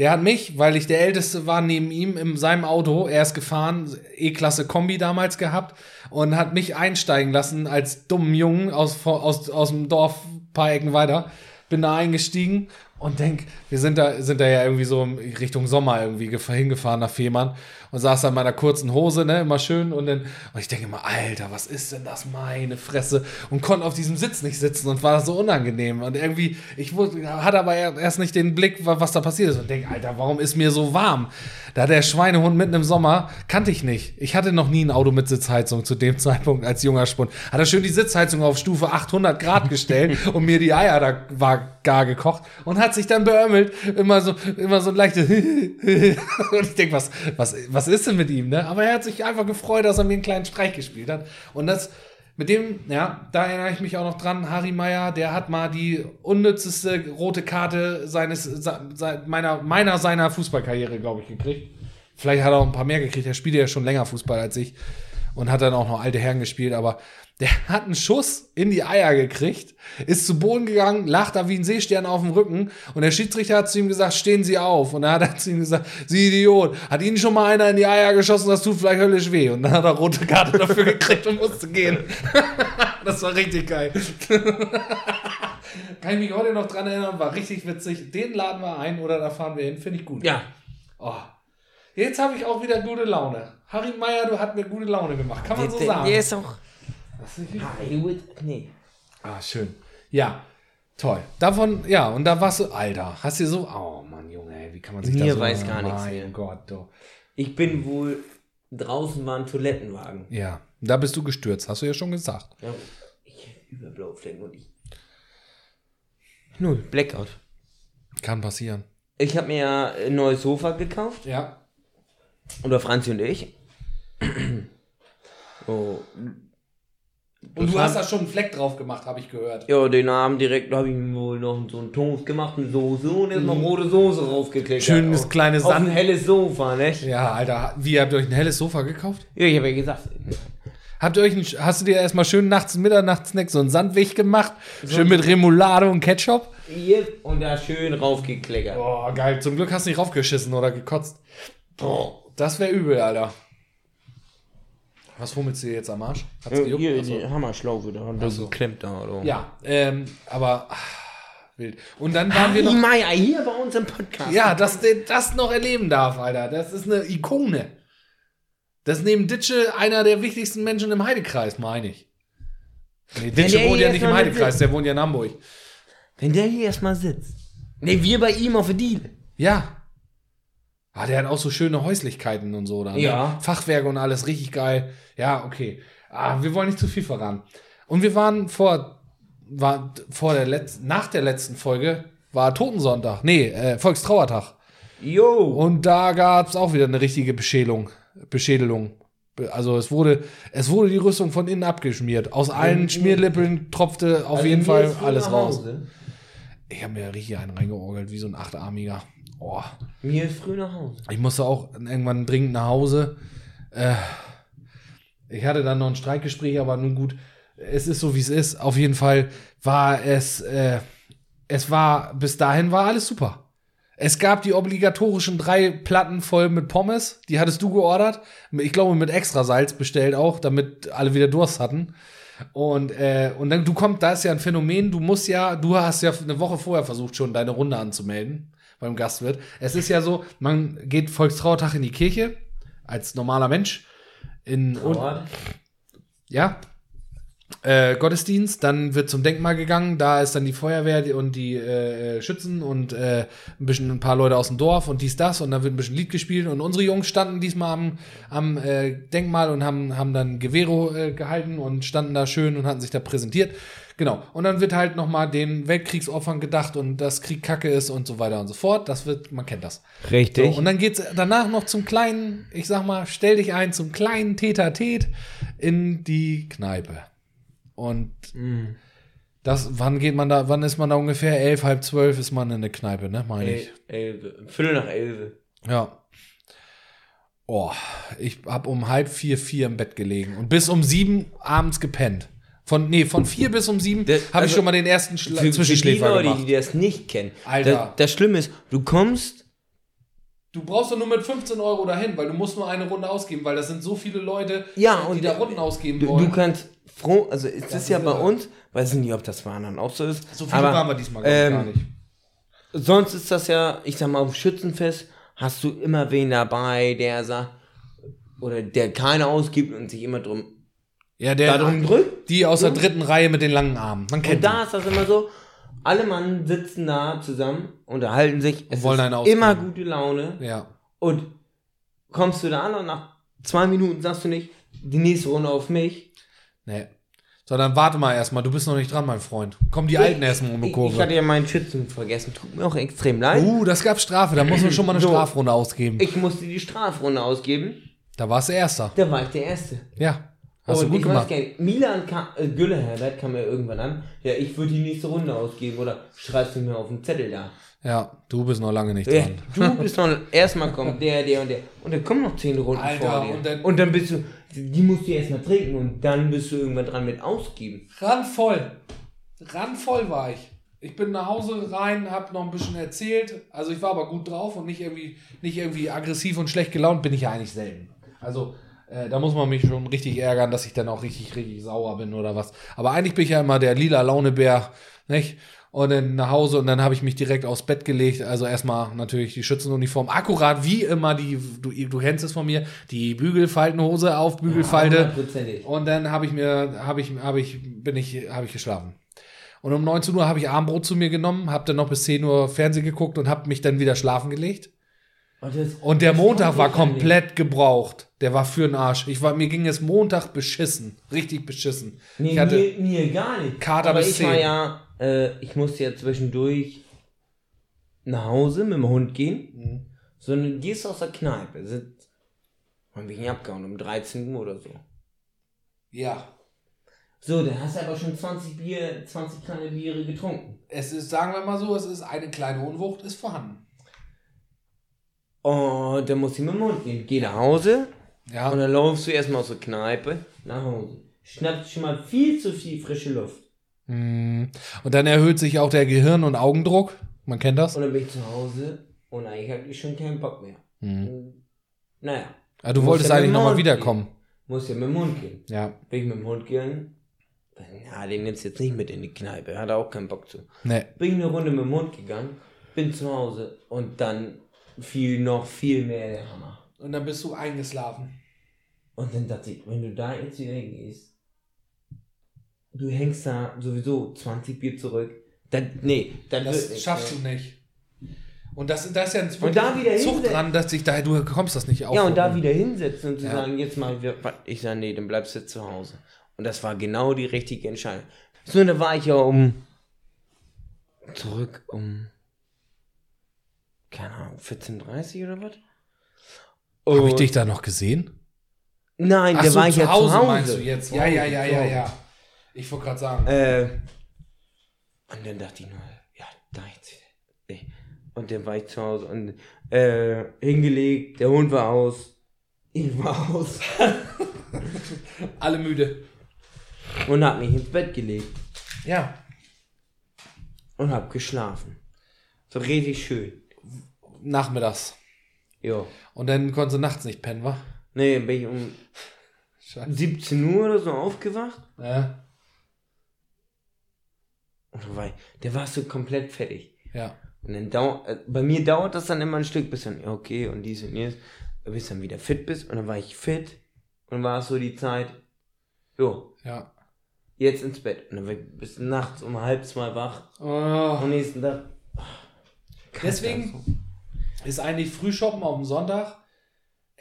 Der hat mich, weil ich der Älteste war neben ihm in seinem Auto, er ist gefahren, E-Klasse Kombi damals gehabt und hat mich einsteigen lassen als dummen Jungen aus, aus, aus dem Dorf, paar Ecken weiter. Bin da eingestiegen und denk, wir sind da, sind da ja irgendwie so Richtung Sommer irgendwie gef- hingefahren nach Fehmarn und saß da in meiner kurzen Hose, ne, immer schön und dann, und ich denke immer, Alter, was ist denn das, meine Fresse und konnte auf diesem Sitz nicht sitzen und war so unangenehm und irgendwie, ich hatte aber erst nicht den Blick, wa- was da passiert ist und denke, Alter, warum ist mir so warm? Da der Schweinehund mitten im Sommer kannte ich nicht. Ich hatte noch nie ein Auto mit Sitzheizung zu dem Zeitpunkt als junger Spund. Hat er schön die Sitzheizung auf Stufe 800 Grad gestellt und mir die Eier da war gar gekocht und hat sich dann beömmelt, immer so, immer so ein leichtes und ich denke, was, was, was ist denn mit ihm, ne? Aber er hat sich einfach gefreut, dass er mir einen kleinen Streich gespielt hat. Und das mit dem, ja, da erinnere ich mich auch noch dran, Harry Meyer, der hat mal die unnützeste rote Karte seines, se- se- meiner, meiner seiner Fußballkarriere, glaube ich, gekriegt. Vielleicht hat er auch ein paar mehr gekriegt, er spielt ja schon länger Fußball als ich und hat dann auch noch alte Herren gespielt, aber der hat einen Schuss in die Eier gekriegt, ist zu Boden gegangen, lacht da wie ein Seestern auf dem Rücken und der Schiedsrichter hat zu ihm gesagt, stehen Sie auf. Und dann hat er zu ihm gesagt, Sie Idiot, hat Ihnen schon mal einer in die Eier geschossen, das tut vielleicht höllisch weh. Und dann hat er rote Karte dafür gekriegt und musste gehen. das war richtig geil. Kann ich mich heute noch dran erinnern, war richtig witzig. Den laden wir ein oder da fahren wir hin, finde ich gut. Ja. Oh. Jetzt habe ich auch wieder gute Laune. Harry Meyer, du hast mir gute Laune gemacht, kann man so sagen. der ist auch. Das ist nicht- Harry Wood. Nee. Ah, schön. Ja, toll. Davon, ja, und da warst du, Alter, hast du so, oh Mann, Junge, ey, wie kann man sich Mir das so weiß gar nichts Mein. Gott, du. Ich bin wohl. Draußen war ein Toilettenwagen. Ja, da bist du gestürzt, hast du ja schon gesagt. Ja, ich über blaue Flecken und ich. Null, Blackout. Kann passieren. Ich habe mir ja ein neues Sofa gekauft. Ja. Oder Franzi und ich. Oh. Und du hast da schon einen Fleck drauf gemacht, habe ich gehört. Ja, den Abend direkt habe ich mir wohl noch so einen Toast gemacht mit Soße und erstmal rote Soße raufgeklickt. Schönes auf, kleines auf ein Sand. helles Sofa, ne? Ja, Alter, wie habt ihr euch ein helles Sofa gekauft? Ja, ich habe ja gesagt. Habt ihr euch ein, hast du dir erstmal schön nachts Mitternachtssnack so einen Sandweg gemacht? Schön mit Remoulade und Ketchup? Hier und da schön raufgekleckert. Boah, geil. Zum Glück hast du nicht raufgeschissen oder gekotzt. Boah, das wäre übel, Alter. Was fummelst du dir jetzt am Arsch? Hat's Ja, gejuckt? hier Achso. die Hammerschlaufe da und das geklemmt da, oder? Ja, ähm, aber ah, wild. Und dann waren wir Die noch. Meier hier bei uns im Podcast. Ja, dass der das noch erleben darf, Alter. Das ist eine Ikone. Das ist neben Ditsche einer der wichtigsten Menschen im Heidekreis, meine ich. Nee, Ditsche der wohnt ja nicht im Heidekreis, der wohnt ja in Hamburg. Wenn der hier erstmal sitzt. Ne, wir bei ihm auf der Diele. Ja. Ah, der hat auch so schöne Häuslichkeiten und so. Da, ne? Ja. Fachwerke und alles, richtig geil. Ja, okay. Ah, wir wollen nicht zu viel verraten. Und wir waren vor, war vor der letzten, nach der letzten Folge, war Totensonntag. Nee, äh, Volkstrauertag. Jo. Und da gab es auch wieder eine richtige Beschädelung. Beschädelung. Be- Also es wurde, es wurde die Rüstung von innen abgeschmiert. Aus allen Schmierlippeln tropfte auf Also jeden Fall alles raus. Ich habe mir richtig einen reingeorgelt, wie so ein achtarmiger. Oh. Mir früh nach Hause. Ich musste auch irgendwann dringend nach Hause. Äh, ich hatte dann noch ein Streikgespräch, aber nun gut, es ist so, wie es ist. Auf jeden Fall war es, äh, es war, bis dahin war alles super. Es gab die obligatorischen drei Platten voll mit Pommes, die hattest du geordert. Ich glaube, mit extra Salz bestellt auch, damit alle wieder Durst hatten. Und, äh, und dann, du kommst, da ist ja ein Phänomen, du musst ja, du hast ja eine Woche vorher versucht, schon deine Runde anzumelden beim Gastwirt. Es ist ja so, man geht Volkstrauertag in die Kirche als normaler Mensch. In, und, ja, äh, Gottesdienst, dann wird zum Denkmal gegangen, da ist dann die Feuerwehr und die äh, Schützen und äh, ein bisschen ein paar Leute aus dem Dorf und dies, das und dann wird ein bisschen Lied gespielt und unsere Jungs standen diesmal am, am äh, Denkmal und haben, haben dann Gewehro äh, gehalten und standen da schön und hatten sich da präsentiert. Genau. Und dann wird halt nochmal den Weltkriegsopfern gedacht und dass Krieg Kacke ist und so weiter und so fort. Das wird, man kennt das. Richtig. So, und dann geht's danach noch zum kleinen, ich sag mal, stell dich ein zum kleinen Tete-a-Tete in die Kneipe. Und das, wann geht man da, wann ist man da ungefähr? Elf, halb zwölf ist man in der Kneipe, ne, meine ich. elf, Viertel nach elf. Ja. Oh, ich hab um halb vier, vier im Bett gelegen und bis um sieben abends gepennt. Von, nee, von vier bis um sieben habe ich also schon mal den ersten Schla Für, für die Zwischenschläfer Leute, die das nicht kennen. Alter. Das, das Schlimme ist, du kommst, Du brauchst doch nur mit 15 Euro dahin, weil du musst nur eine Runde ausgeben, weil das sind so viele Leute, Ja, die da Runden ausgeben du, wollen. du kannst froh, also es ist Das ja bei uns, weiß ich nicht, ob das bei anderen auch so ist. so viele aber, waren wir diesmal ich, ähm, gar nicht. Sonst ist das ja, ich sag mal, auf dem Schützenfest hast du immer wen dabei, der sagt, oder der keine ausgibt und sich immer drum, Ja, der, darum drückt. die aus der dritten Reihe mit den langen Armen. Man kennt Und da ist das immer so, alle Mann sitzen da zusammen, unterhalten sich, es wollen ist immer gute Laune. die. Ja. Und kommst du da an und nach zwei Minuten sagst du nicht, die nächste Runde auf mich. Nee. So, dann warte mal erstmal, du bist noch nicht dran, mein Freund. Komm die Alten erstmal um die Ich, ich hatte Kurve. ja meinen Schützen vergessen, tut mir auch extrem leid. Uh, das gab Strafe, da muss man schon mal eine So. Strafrunde ausgeben. Ich musste die Strafrunde ausgeben, Da warst du Erster. da war ich der Erste. Ja. Hast und du gut ich gemacht. weiß gar nicht, Milan kam, äh, Gülleherbert kam mir irgendwann an, ja, ich würde die nächste Runde ausgeben oder schreibst du mir auf den Zettel da. Ja, du bist noch lange nicht Ja, dran. du bist noch, erstmal kommt der, der und der. Und dann kommen noch zehn Runden Alter, vor dir. und dann- und dann bist du, die musst du erstmal trinken und dann bist du irgendwann dran mit ausgeben. Randvoll. Randvoll war ich. Ich bin nach Hause rein, hab noch ein bisschen erzählt. Also ich war aber gut drauf und nicht irgendwie, nicht irgendwie aggressiv und schlecht gelaunt, bin ich ja eigentlich selten. Also äh, da muss man mich schon richtig ärgern, dass ich dann auch richtig, richtig sauer bin oder was. Aber eigentlich bin ich ja immer der lila Launebär, nicht? Und dann nach Hause und dann habe ich mich direkt aufs Bett gelegt. Also erstmal natürlich die Schützenuniform. Akkurat wie immer die, du, du kennst es von mir, die Bügelfaltenhose auf Bügelfalte. Hundertprozentig. Und dann habe ich mir, habe ich, habe ich, bin ich, habe ich geschlafen. Und um 19 Uhr habe ich Abendbrot zu mir genommen, habe dann noch bis 10 Uhr Fernsehen geguckt und habe mich dann wieder schlafen gelegt. Und, Und der Montag war komplett gebraucht. Der war für den Arsch. Ich war, mir ging es Montag beschissen. Richtig beschissen. Nee, ich hatte, mir, mir gar nicht. Kater Aber bis ich war 10. ja, äh, ich musste ja zwischendurch nach Hause mit dem Hund gehen. Mhm. Sondern gehst aus der Kneipe, sitzt, haben wir ihn abgehauen um 13 Uhr oder so. ja. So, dann hast du aber schon 20 Bier, 20 kleine Biere getrunken. Es ist, sagen wir mal so, es ist eine kleine Unwucht, ist vorhanden. Und dann musst du mit dem Mund gehen. Geh nach Hause Ja. und dann laufst du erstmal aus der Kneipe nach Hause. Schnappst schon mal viel zu viel frische Luft. Mhm. Und dann erhöht sich auch der Gehirn- und Augendruck. Man kennt das. Und dann bin ich zu Hause und eigentlich hatte ich schon keinen Bock mehr. Mhm. Naja, Ah, du Muss wolltest ja eigentlich nochmal Mund wiederkommen. muss ja mit dem Mund gehen. Ja. Bin ich mit dem Hund gehen? Ja, den nimmst du jetzt nicht mit in die Kneipe. Hat er auch keinen Bock zu. Nee. Bin ich eine Runde mit dem Hund gegangen, bin zu Hause und dann fiel noch viel mehr der Hammer. Und dann bist du eingeschlafen. Und dann dachte ich, wenn du da jetzt wieder hingehst, du hängst da sowieso 20 Bier zurück. Dann, nee, dann Das nichts schaffst mehr. du nicht. Und das, das ist ja ein Und da wieder Zucht hinsetzen. dran, dass sich da, du kommst das nicht auf. Ja, und da wieder hinsetzen und zu Ja. sagen, jetzt mal ich sage, nee, dann bleibst du zu Hause. Und das war genau die richtige Entscheidung. So, da war ich ja um, zurück um, keine Ahnung, 14.30 oder was? Habe ich dich da noch gesehen? Nein, Ach da so, war ich zu ja Hause zu Hause. meinst du jetzt? Ja, ja, ja, ja, ja. Ich wollte gerade sagen. Äh, und dann dachte ich nur, ja, da jetzt. Ey. Und dann war ich zu Hause und äh, hingelegt, der Hund war aus, ich war aus Alle müde. und hab mich ins Bett gelegt Ja. und hab geschlafen. So richtig schön. Nachmittags. Ja. Und dann konntest du nachts nicht pennen, wa? Nee, dann bin ich um Scheiße. 17 Uhr oder so aufgewacht. Ja. Und dann war ich, der war so komplett fertig. Ja. Und dann dauert, äh, bei mir dauert das dann immer ein Stück, bis dann, ja, okay, und dies und jenes, bis dann wieder fit bist. Und dann war ich fit. Und war es so die Zeit, jo, Ja. jetzt ins Bett. Und dann war ich bis nachts um halb zwei wach. Oh. Am nächsten Tag. Deswegen ist eigentlich Frühshoppen auf dem Sonntag.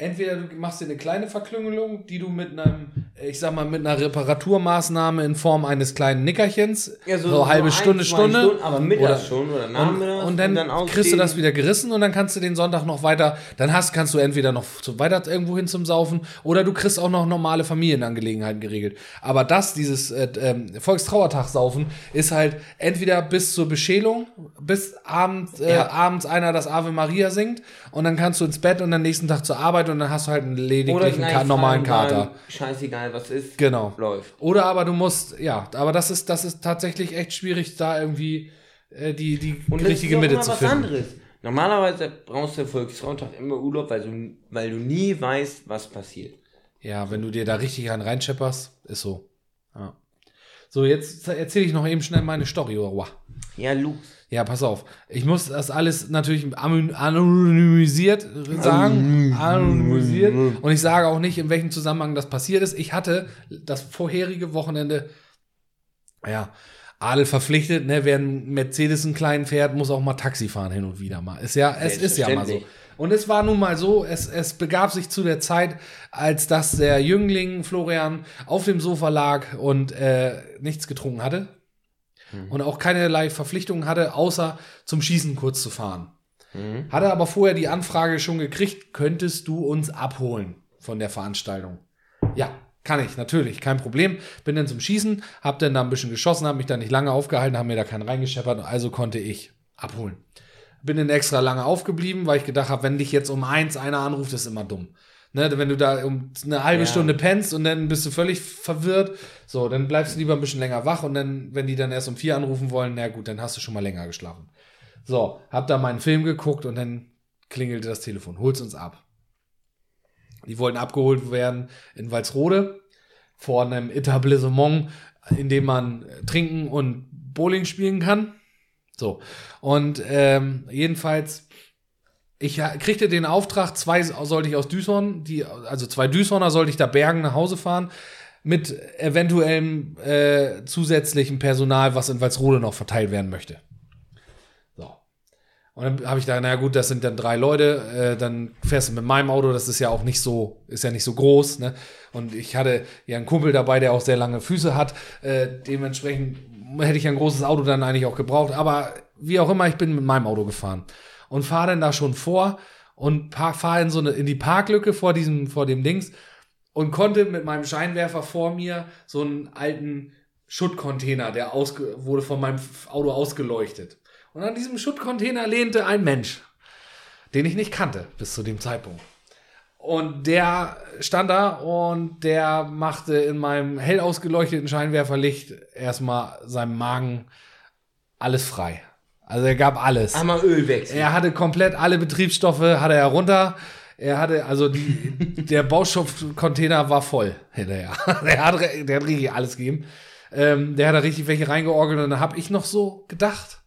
Entweder du machst dir eine kleine Verklüngelung, die du mit einem, ich sag mal, mit einer Reparaturmaßnahme in Form eines kleinen Nickerchens, Ja, so, halbe ein, Stunde, zwei Stunde, Stunden, aber mittags oder- schon oder und, nachmittags. und dann, kriegst du das wieder gerissen und dann kannst du den Sonntag noch weiter, dann hast, kannst du entweder noch weiter irgendwo hin zum Saufen oder du kriegst auch noch normale Familienangelegenheiten geregelt. Aber das, dieses äh, ähm, Volkstrauertag-Saufen, ist halt entweder bis zur Beschälung, bis abends, äh, Ja. abends einer das Ave Maria singt und dann kannst du ins Bett und dann nächsten Tag zur Arbeit und dann hast du halt einen lediglichen Ka normalen Kater. Scheißegal, was ist. Genau. Läuft. Oder aber du musst, ja, aber das ist, das ist tatsächlich echt schwierig, da irgendwie äh, die, die Und richtige Mitte immer zu was finden. anderes. Normalerweise brauchst du Volkstrauntag immer Urlaub, weil du, weil du nie weißt, was passiert. Ja, wenn du dir da richtig einen reinschepperst, ist so. Ja. So, jetzt erzähle ich noch eben schnell meine Story. Ja, Lux. Ja, pass auf. Ich muss das alles natürlich anony- anonymisiert sagen. Anonymisiert. Und ich sage auch nicht, in welchem Zusammenhang das passiert ist. Ich hatte das vorherige Wochenende, ja, Adel verpflichtet, ne, wer ein Mercedes einen kleinen fährt, muss auch mal Taxi fahren hin und wieder mal. Ist ja, es ist ja mal so. Und es war nun mal so, es, es begab sich zu der Zeit, als dass der Jüngling Florian auf dem Sofa lag und äh, nichts getrunken hatte und auch keinerlei Verpflichtungen hatte, außer zum Schießen kurz zu fahren. Hatte aber vorher die Anfrage schon gekriegt, könntest du uns abholen von der Veranstaltung? Ja, kann ich, natürlich, kein Problem. Bin dann zum Schießen, hab dann da ein bisschen geschossen, hab mich da nicht lange aufgehalten, hab mir da keinen reingescheppert, also konnte ich abholen. Bin dann extra lange aufgeblieben, weil ich gedacht habe, wenn dich jetzt um eins einer anruft, ist immer dumm. Ne, wenn du da um eine halbe Ja. Stunde pennst und dann bist du völlig verwirrt, so, dann bleibst du lieber ein bisschen länger wach und dann, wenn die dann erst um vier anrufen wollen, na gut, dann hast du schon mal länger geschlafen. So, hab da meinen Film geguckt und dann klingelte das Telefon. Hol's uns ab. Die wollten abgeholt werden in Walsrode vor einem Etablissement, in dem man äh, trinken und Bowling spielen kann. So. Und ähm, jedenfalls, ich kriegte den Auftrag, zwei sollte ich aus Düshorn, die, also zwei Düshorner sollte ich da bergen nach Hause fahren, mit eventuellem äh, zusätzlichem Personal, was in Walsrode noch verteilt werden möchte. So. Und dann habe ich da, naja gut, das sind dann drei Leute, äh, dann fährst du mit meinem Auto, das ist ja auch nicht so, ist ja nicht so groß, ne? Und ich hatte ja einen Kumpel dabei, der auch sehr lange Füße hat, äh, dementsprechend hätte ich ein großes Auto dann eigentlich auch gebraucht, aber wie auch immer, ich bin mit meinem Auto gefahren und fahre dann da schon vor und fahre in so in die Parklücke vor diesem, vor dem Dings und konnte mit meinem Scheinwerfer vor mir so einen alten Schuttcontainer, der ausge wurde von meinem Auto ausgeleuchtet. Und an diesem Schuttcontainer lehnte ein Mensch, den ich nicht kannte bis zu dem Zeitpunkt. Und der stand da und der machte in meinem hell ausgeleuchteten Scheinwerferlicht erstmal seinem Magen alles frei. Also er gab alles. Einmal Ölwechsel. Er hatte komplett alle Betriebsstoffe, hatte er runter. Er hatte, also die, der Baustoffcontainer war voll hinterher. Der hat, der hat richtig alles gegeben. Ähm, der hat da richtig welche reingeorgelt und dann habe ich noch so gedacht,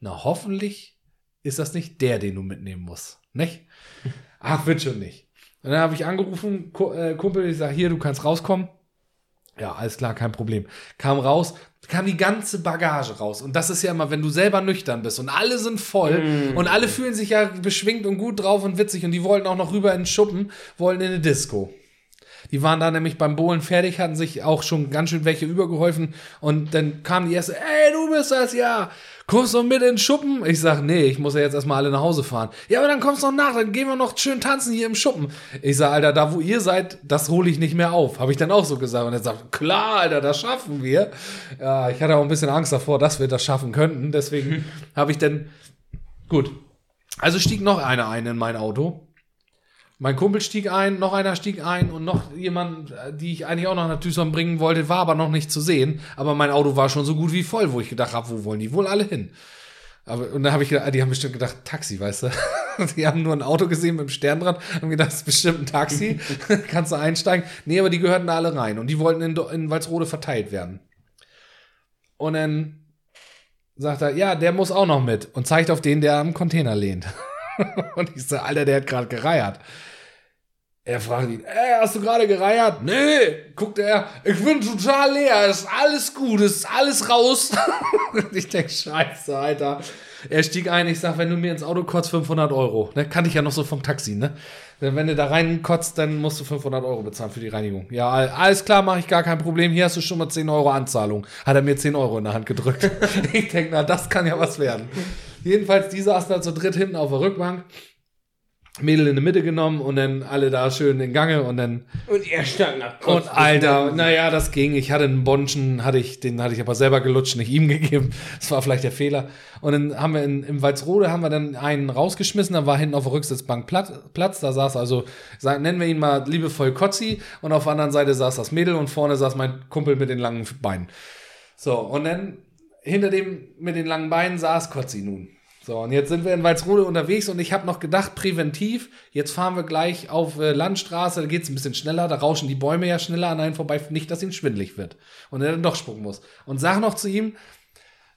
na hoffentlich ist das nicht der, den du mitnehmen musst. Nicht? Ach, wird schon nicht. Und dann habe ich angerufen, äh, Kumpel, ich sage, hier, du kannst rauskommen. Ja, alles klar, kein Problem. Kam raus, kam die ganze Bagage raus. Und das ist ja immer, wenn du selber nüchtern bist und alle sind voll und alle fühlen sich ja beschwingt und gut drauf und witzig und die wollten auch noch rüber in den Schuppen, wollten in eine Disco. Die waren da nämlich beim Bohlen fertig, hatten sich auch schon ganz schön welche übergeholfen und dann kam die erste, ey, du bist das ja, kommst du mit in den Schuppen? Ich sag, nee, ich muss ja jetzt erstmal alle nach Hause fahren. Ja, aber dann kommst du noch nach, dann gehen wir noch schön tanzen hier im Schuppen. Ich sag, Alter, da wo ihr seid, das hole ich nicht mehr auf. Habe ich dann auch so gesagt. Und er sagt, klar, Alter, das schaffen wir. Ja, ich hatte auch ein bisschen Angst davor, dass wir das schaffen könnten. Deswegen habe ich dann, gut. Also stieg noch einer ein in mein Auto. Mein Kumpel stieg ein, noch einer stieg ein und noch jemand, die ich eigentlich auch noch nach Tüsson bringen wollte, war aber noch nicht zu sehen. Aber mein Auto war schon so gut wie voll, wo ich gedacht habe, wo wollen die wohl alle hin? Aber, und dann habe ich gedacht, die haben bestimmt gedacht, Taxi, weißt du? Die haben nur ein Auto gesehen mit dem Stern dran, haben gedacht, das ist bestimmt ein Taxi, kannst du einsteigen. Nee, aber die gehörten da alle rein und die wollten in, in Walsrode verteilt werden. Und dann sagt er, ja, der muss auch noch mit und zeigt auf den, der am Container lehnt. und ich so, Alter, der hat gerade gereiert. Er fragt ihn, ey, hast du gerade gereiert? Nee, guckt er, ich bin total leer, ist alles gut, ist alles raus. Ich denk, scheiße, Alter. Er stieg ein, ich sag, wenn du mir ins Auto kotzt, 500 Euro. Ne, kannte ich ja noch so vom Taxi, ne? Wenn du da reinkotzt, dann musst du 500 Euro bezahlen für die Reinigung. Ja, all- alles klar, mache ich gar kein Problem. Hier hast du schon mal 10 Euro Anzahlung. Hat er mir 10 Euro in der Hand gedrückt. ich denk, na, das kann ja was werden. Jedenfalls, die saßen da zu dritt hinten auf der Rückbank. Mädel in die Mitte genommen und dann alle da schön in Gange und dann Und er stand nach und Alter, naja, das ging. Ich hatte einen Bonschen, hatte ich, den hatte ich aber selber gelutscht, nicht ihm gegeben. Das war vielleicht der Fehler. Und dann haben wir in, im Walzrode haben wir dann einen rausgeschmissen, da war hinten auf der Rücksitzbank Platz, Platz da saß also, nennen wir ihn mal liebevoll Kotzi und auf der anderen Seite saß das Mädel und vorne saß mein Kumpel mit den langen Beinen. So, und dann hinter dem mit den langen Beinen saß Kotzi nun. So, und jetzt sind wir in Walsrode unterwegs und ich habe noch gedacht, präventiv, jetzt fahren wir gleich auf äh, Landstraße, da geht's ein bisschen schneller, da rauschen die Bäume ja schneller an einen vorbei, nicht, dass ihm schwindlig wird und er dann doch spucken muss. Und sag noch zu ihm,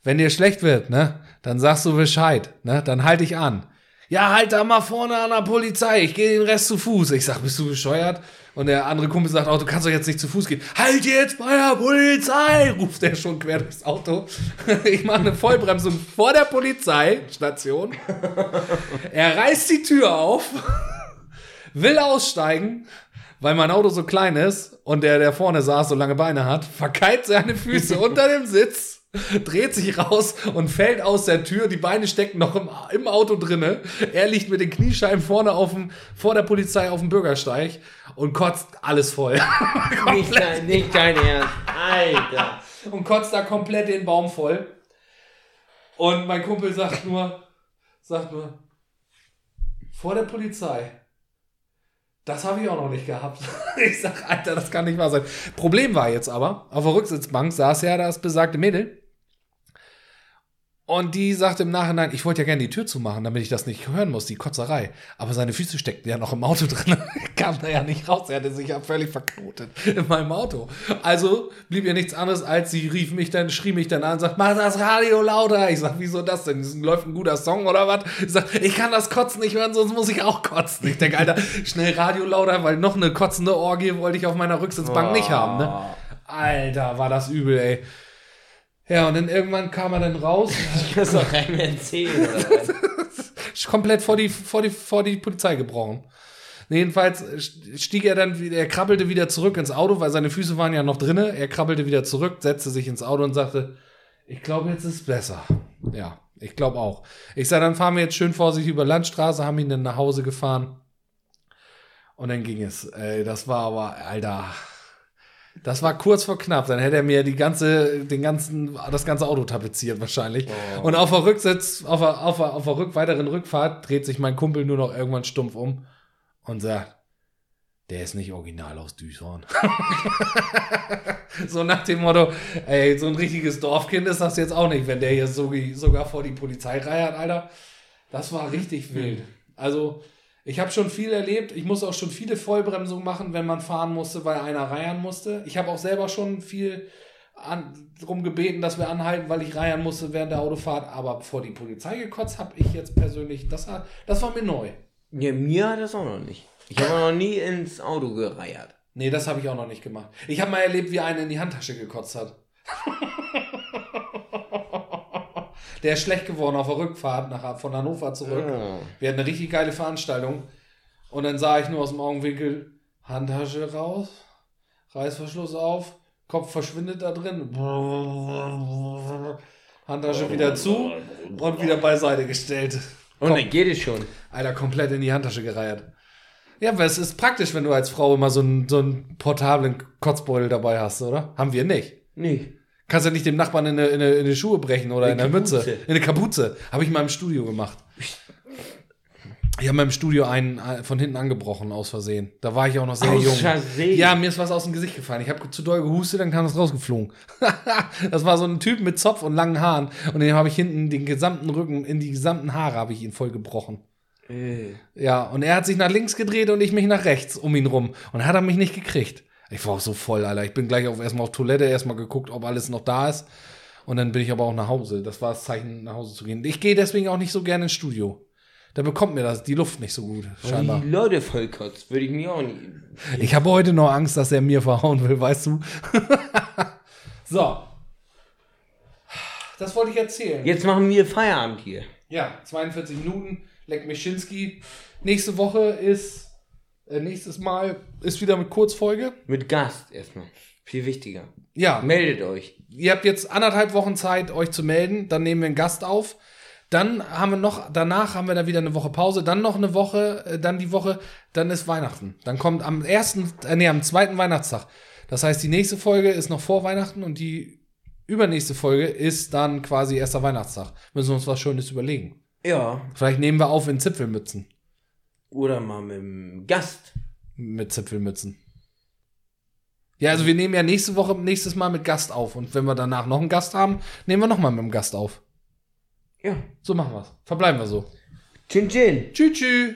wenn dir schlecht wird, ne, dann sagst du Bescheid, ne, dann halt dich an. Ja, halt da mal vorne an der Polizei, ich gehe den Rest zu Fuß. Ich sag, bist du bescheuert? Und der andere Kumpel sagt auch, du kannst doch jetzt nicht zu Fuß gehen. Halt jetzt bei der Polizei, ruft er schon quer durchs Auto. Ich mache eine Vollbremsung vor der Polizeistation. Er reißt die Tür auf, will aussteigen, weil mein Auto so klein ist und der, der vorne saß, so lange Beine hat, verkeilt seine Füße unter dem Sitz, dreht sich raus und fällt aus der Tür. Die Beine stecken noch im, im Auto drinne. Er liegt mit den Kniescheiben vorne auf dem, vor der Polizei auf dem Bürgersteig und kotzt alles voll. Nicht dein, nicht dein Ernst. Alter. und kotzt da komplett den Baum voll. Und mein Kumpel sagt nur, sagt nur, vor der Polizei. Das habe ich auch noch nicht gehabt. Ich sag, Alter, das kann nicht wahr sein. Problem war jetzt aber, auf der Rücksitzbank saß ja das besagte Mädel. Und die sagte im Nachhinein, ich wollte ja gerne die Tür zumachen, damit ich das nicht hören muss, die Kotzerei. Aber seine Füße steckten ja noch im Auto drin. Kam da ja nicht raus. Er hatte sich ja völlig verknotet in meinem Auto. Also blieb ihr nichts anderes, als sie rief mich dann, schrie mich dann an und sagt, mach das Radio lauter. Ich sag, wieso das denn? Läuft ein guter Song oder was? Ich sag, ich kann das Kotzen nicht hören, sonst muss ich auch kotzen. Ich denke, Alter, schnell Radio lauter, weil noch eine kotzende Orgie wollte ich auf meiner Rücksitzbank nicht haben, ne? Alter, war das übel, ey. Ja, und dann irgendwann kam er dann raus. Das ist doch kein erzählen, oder was? komplett vor die, vor die, vor die Polizei gebrochen. Jedenfalls stieg er dann, wieder- er krabbelte wieder zurück ins Auto, weil seine Füße waren ja noch drinne. Er krabbelte wieder zurück, setzte sich ins Auto und sagte, ich glaube, jetzt ist es besser. Ja, ich glaube auch. Ich sage, dann fahren wir jetzt schön vorsichtig über Landstraße, haben ihn dann nach Hause gefahren. Und dann ging es. Ey, das war aber, Alter. Das war kurz vor knapp. Dann hätte er mir die ganze, den ganzen, das ganze Auto tapeziert wahrscheinlich. Und auf der Rücksitz, auf der, auf der, auf der Rück, weiteren Rückfahrt dreht sich mein Kumpel nur noch irgendwann stumpf um und sagt, der ist nicht original aus Düshorn. so nach dem Motto, ey, so ein richtiges Dorfkind ist das jetzt auch nicht, wenn der hier so, sogar vor die Polizei reiert, Alter. Das war richtig wild. Also, ich habe schon viel erlebt. Ich muss auch schon viele Vollbremsungen machen, wenn man fahren musste, weil einer reiern musste. Ich habe auch selber schon viel an, drum gebeten, dass wir anhalten, weil ich reiern musste während der Autofahrt. Aber vor die Polizei gekotzt habe ich jetzt persönlich, das, hat- das war mir neu. Ja, mir hat das auch noch nicht. Ich habe noch nie ins Auto gereiert. Nee, das habe ich auch noch nicht gemacht. Ich habe mal erlebt, wie einer in die Handtasche gekotzt hat. Der ist schlecht geworden auf der Rückfahrt nach, von Hannover zurück. Ja. Wir hatten eine richtig geile Veranstaltung. Und dann sah ich nur aus dem Augenwinkel, Handtasche raus, Reißverschluss auf, Kopf verschwindet da drin. Handtasche wieder zu und wieder beiseite gestellt. Und dann geht es schon. Alter, komplett in die Handtasche gereiert. Ja, aber es ist praktisch, wenn du als Frau immer so einen, so einen portablen Kotzbeutel dabei hast, oder? Haben wir nicht. Nee. Kannst ja nicht dem Nachbarn in eine, in eine, in eine Schuhe brechen oder in Eine Mütze. In eine Kapuze. Habe ich mal im Studio gemacht. Ich habe mal im Studio einen äh, von hinten angebrochen, aus Versehen. Da war ich auch noch sehr Aus jung. Versehen? Ja, mir ist was aus dem Gesicht gefallen. Ich habe zu doll gehustet, dann kam das rausgeflogen. das war so ein Typ mit Zopf und langen Haaren. Und dem habe ich hinten den gesamten Rücken, in die gesamten Haare habe ich ihn voll gebrochen. Äh. Ja, und er hat sich nach links gedreht und ich mich nach rechts um ihn rum. Und hat er mich nicht gekriegt. Ich war auch so voll, Alter. Ich bin gleich auf, erstmal auf Toilette, erstmal geguckt, ob alles noch da ist. Und dann bin ich aber auch nach Hause. Das war das Zeichen, nach Hause zu gehen. Ich gehe deswegen auch nicht so gerne ins Studio. Da bekommt mir das die Luft nicht so gut, scheinbar. Die Leute vollkotzt, würde ich mir auch nicht. Ich habe heute noch Angst, dass er mir verhauen will, weißt du? so. Das wollte ich erzählen. Jetzt machen wir Feierabend hier. Ja, 42 Minuten, Leck Mischinski. Nächste Woche ist, äh, nächstes Mal ist wieder mit Kurzfolge. Mit Gast erstmal. Viel wichtiger. Ja, Meldet euch. ihr habt jetzt anderthalb Wochen Zeit, euch zu melden. Dann nehmen wir einen Gast auf. Dann haben wir noch, danach haben wir dann wieder eine Woche Pause. Dann noch eine Woche, äh, dann die Woche, dann ist Weihnachten. Dann kommt am ersten, äh, nee, am zweiten Weihnachtstag. Das heißt, die nächste Folge ist noch vor Weihnachten und die übernächste Folge ist dann quasi erster Weihnachtstag. Müssen wir uns was Schönes überlegen. Ja. Vielleicht nehmen wir auf in Zipfelmützen. Oder mal mit dem Gast. Mit Zipfelmützen. Ja, also wir nehmen ja nächste Woche, nächstes Mal mit Gast auf. Und wenn wir danach noch einen Gast haben, nehmen wir nochmal mit dem Gast auf. Ja. So machen wir's. Verbleiben wir so. Chin Chin. Tschüss, tschüss.